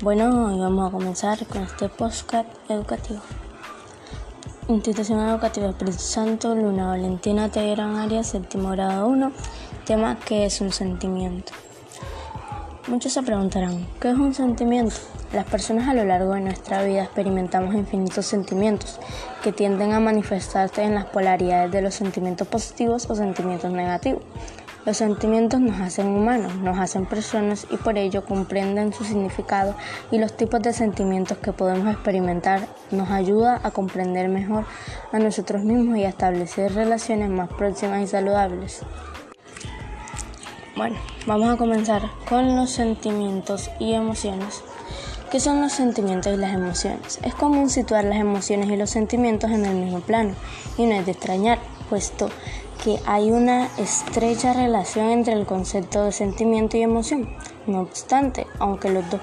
Bueno, hoy vamos a comenzar con este podcast educativo. Institución Educativa Espíritu Santo, Luna Valentina Teherán Arias, séptimo grado 1, tema ¿qué es un sentimiento? Muchos se preguntarán, ¿qué es un sentimiento? Las personas a lo largo de nuestra vida experimentamos infinitos sentimientos que tienden a manifestarse en las polaridades de los sentimientos positivos o sentimientos negativos. Los sentimientos nos hacen humanos, nos hacen personas y por ello comprenden su significado y los tipos de sentimientos que podemos experimentar nos ayuda a comprender mejor a nosotros mismos y a establecer relaciones más próximas y saludables. Bueno, vamos a comenzar con los sentimientos y emociones. ¿Qué son los sentimientos y las emociones? Es común situar las emociones y los sentimientos en el mismo plano y no es de extrañar, puesto que hay una estrecha relación entre el concepto de sentimiento y emoción. No obstante, aunque los dos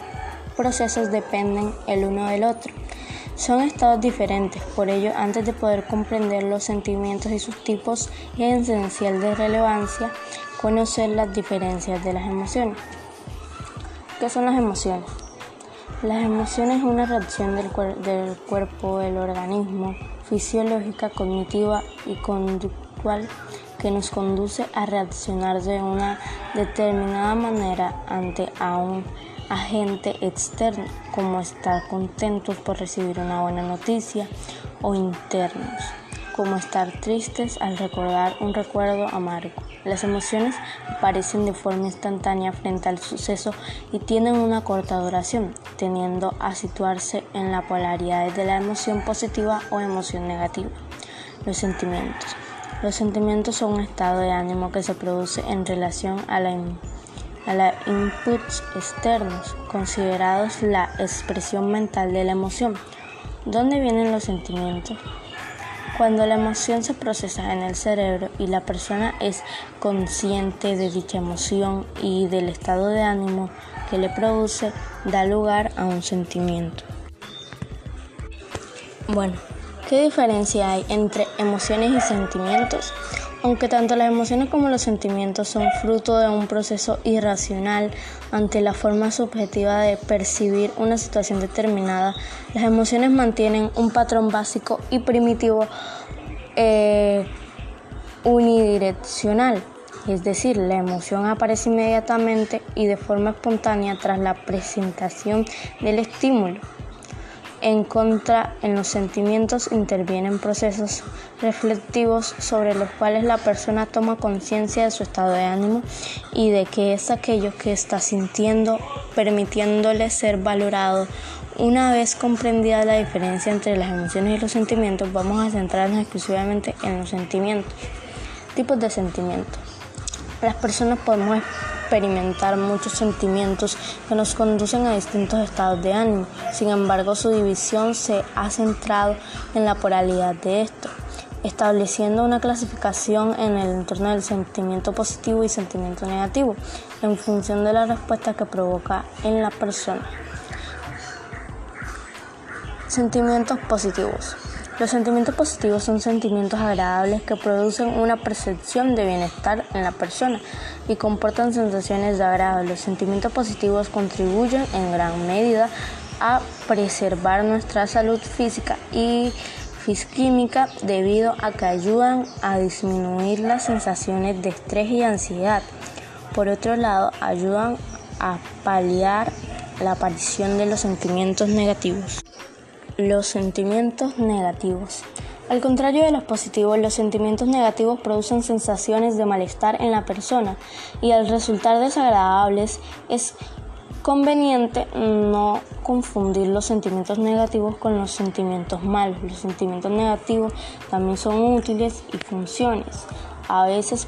procesos dependen el uno del otro, son estados diferentes, por ello antes de poder comprender los sentimientos y sus tipos es esencial de relevancia conocer las diferencias de las emociones. ¿Qué son las emociones? Las emociones es una reacción del, cuerpo, del organismo, fisiológica, cognitiva y conductual que nos conduce a reaccionar de una determinada manera ante a un agente externo, como estar contentos por recibir una buena noticia, o internos, como estar tristes al recordar un recuerdo amargo. Las emociones aparecen de forma instantánea frente al suceso y tienen una corta duración, tendiendo a situarse en la polaridad de la emoción positiva o emoción negativa. Los sentimientos. Los sentimientos son un estado de ánimo que se produce en relación a la, a la inputs externos, considerados la expresión mental de la emoción. ¿Dónde vienen los sentimientos? Cuando la emoción se procesa en el cerebro y la persona es consciente de dicha emoción y del estado de ánimo que le produce, da lugar a un sentimiento. Bueno, ¿Qué diferencia hay entre emociones y sentimientos? Aunque tanto las emociones como los sentimientos son fruto de un proceso irracional ante la forma subjetiva de percibir una situación determinada, las emociones mantienen un patrón básico y primitivo eh, unidireccional. Es decir, la emoción aparece inmediatamente y de forma espontánea tras la presentación del estímulo. En contra, en los sentimientos intervienen procesos reflectivos sobre los cuales la persona toma conciencia de su estado de ánimo y de que es aquello que está sintiendo, permitiéndole ser valorado. Una vez comprendida la diferencia entre las emociones y los sentimientos, vamos a centrarnos exclusivamente en los sentimientos. Tipos de sentimientos. Las personas podemos experimentar muchos sentimientos que nos conducen a distintos estados de ánimo. Sin embargo, su división se ha centrado en la polaridad de esto, estableciendo una clasificación en el entorno del sentimiento positivo y sentimiento negativo, en función de la respuesta que provoca en la persona. Sentimientos positivos. Los sentimientos positivos son sentimientos agradables que producen una percepción de bienestar en la persona y comportan sensaciones de agrado. Los sentimientos positivos contribuyen en gran medida a preservar nuestra salud física y física debido a que ayudan a disminuir las sensaciones de estrés y ansiedad. Por otro lado, ayudan a paliar la aparición de los sentimientos negativos. Los sentimientos negativos. Al contrario de los positivos, los sentimientos negativos producen sensaciones de malestar en la persona y al resultar desagradables es conveniente no confundir los sentimientos negativos con los sentimientos malos. Los sentimientos negativos también son útiles y funciones. A veces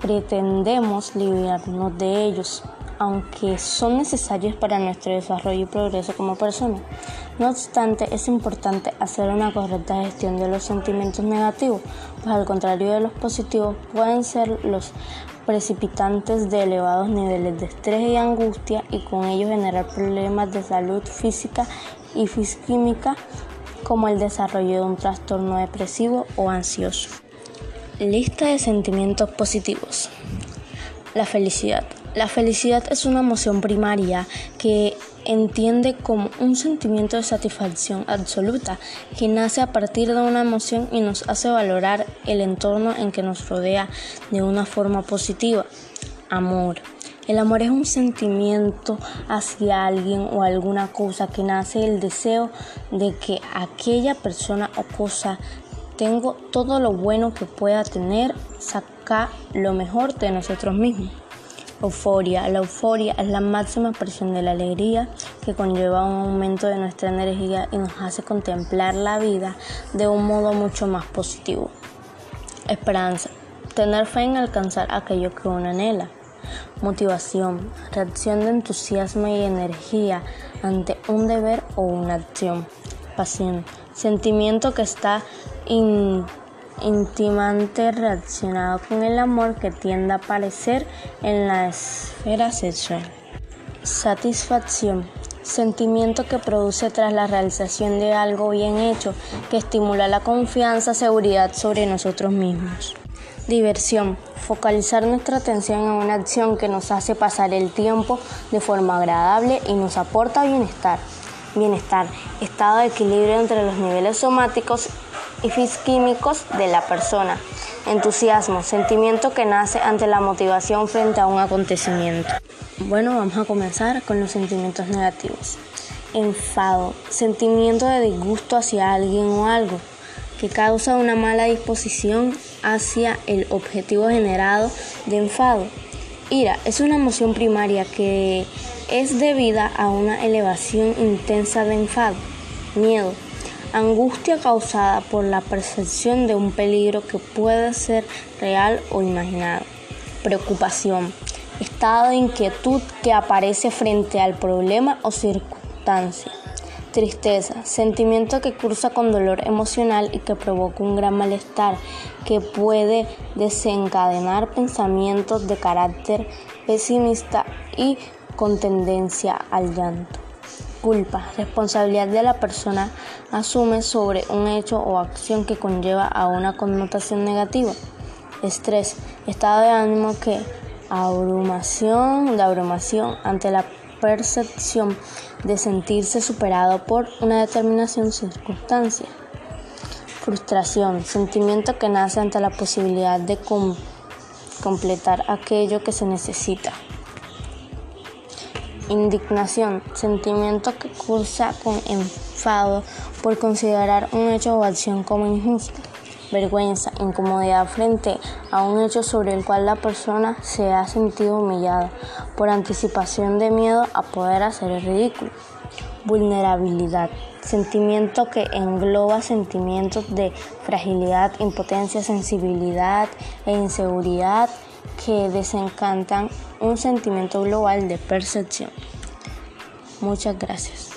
pretendemos liberarnos de ellos, aunque son necesarios para nuestro desarrollo y progreso como persona. No obstante, es importante hacer una correcta gestión de los sentimientos negativos, pues al contrario de los positivos pueden ser los precipitantes de elevados niveles de estrés y angustia y con ello generar problemas de salud física y física como el desarrollo de un trastorno depresivo o ansioso. Lista de sentimientos positivos. La felicidad. La felicidad es una emoción primaria que entiende como un sentimiento de satisfacción absoluta que nace a partir de una emoción y nos hace valorar el entorno en que nos rodea de una forma positiva. Amor. El amor es un sentimiento hacia alguien o alguna cosa que nace del deseo de que aquella persona o cosa tenga todo lo bueno que pueda tener, saca lo mejor de nosotros mismos. Euforia. La euforia es la máxima expresión de la alegría que conlleva un aumento de nuestra energía y nos hace contemplar la vida de un modo mucho más positivo. Esperanza. Tener fe en alcanzar aquello que uno anhela. Motivación. Reacción de entusiasmo y energía ante un deber o una acción. Pasión. Sentimiento que está in íntimamente relacionado con el amor que tiende a aparecer en la esfera sexual. Satisfacción. Sentimiento que produce tras la realización de algo bien hecho, que estimula la confianza, seguridad sobre nosotros mismos. Diversión. Focalizar nuestra atención en una acción que nos hace pasar el tiempo de forma agradable y nos aporta bienestar. Bienestar. Estado de equilibrio entre los niveles somáticos y químicos de la persona. Entusiasmo, sentimiento que nace ante la motivación frente a un acontecimiento. Bueno, vamos a comenzar con los sentimientos negativos. Enfado, sentimiento de disgusto hacia alguien o algo que causa una mala disposición hacia el objetivo generado de enfado. Ira es una emoción primaria que es debida a una elevación intensa de enfado. Miedo angustia causada por la percepción de un peligro que puede ser real o imaginado. Preocupación, estado de inquietud que aparece frente al problema o circunstancia. Tristeza, sentimiento que cursa con dolor emocional y que provoca un gran malestar que puede desencadenar pensamientos de carácter pesimista y con tendencia al llanto. Culpa, responsabilidad de la persona asume sobre un hecho o acción que conlleva a una connotación negativa. Estrés, estado de ánimo que abrumación, de abrumación ante la percepción de sentirse superado por una determinación circunstancia. Frustración, sentimiento que nace ante la posibilidad de completar aquello que se necesita. Indignación, sentimiento que cursa con enfado por considerar un hecho o acción como injusta. Vergüenza, incomodidad frente a un hecho sobre el cual la persona se ha sentido humillada por anticipación de miedo a poder hacer el ridículo. Vulnerabilidad, sentimiento que engloba sentimientos de fragilidad, impotencia, sensibilidad e inseguridad que desencantan un sentimiento global de percepción. Muchas gracias.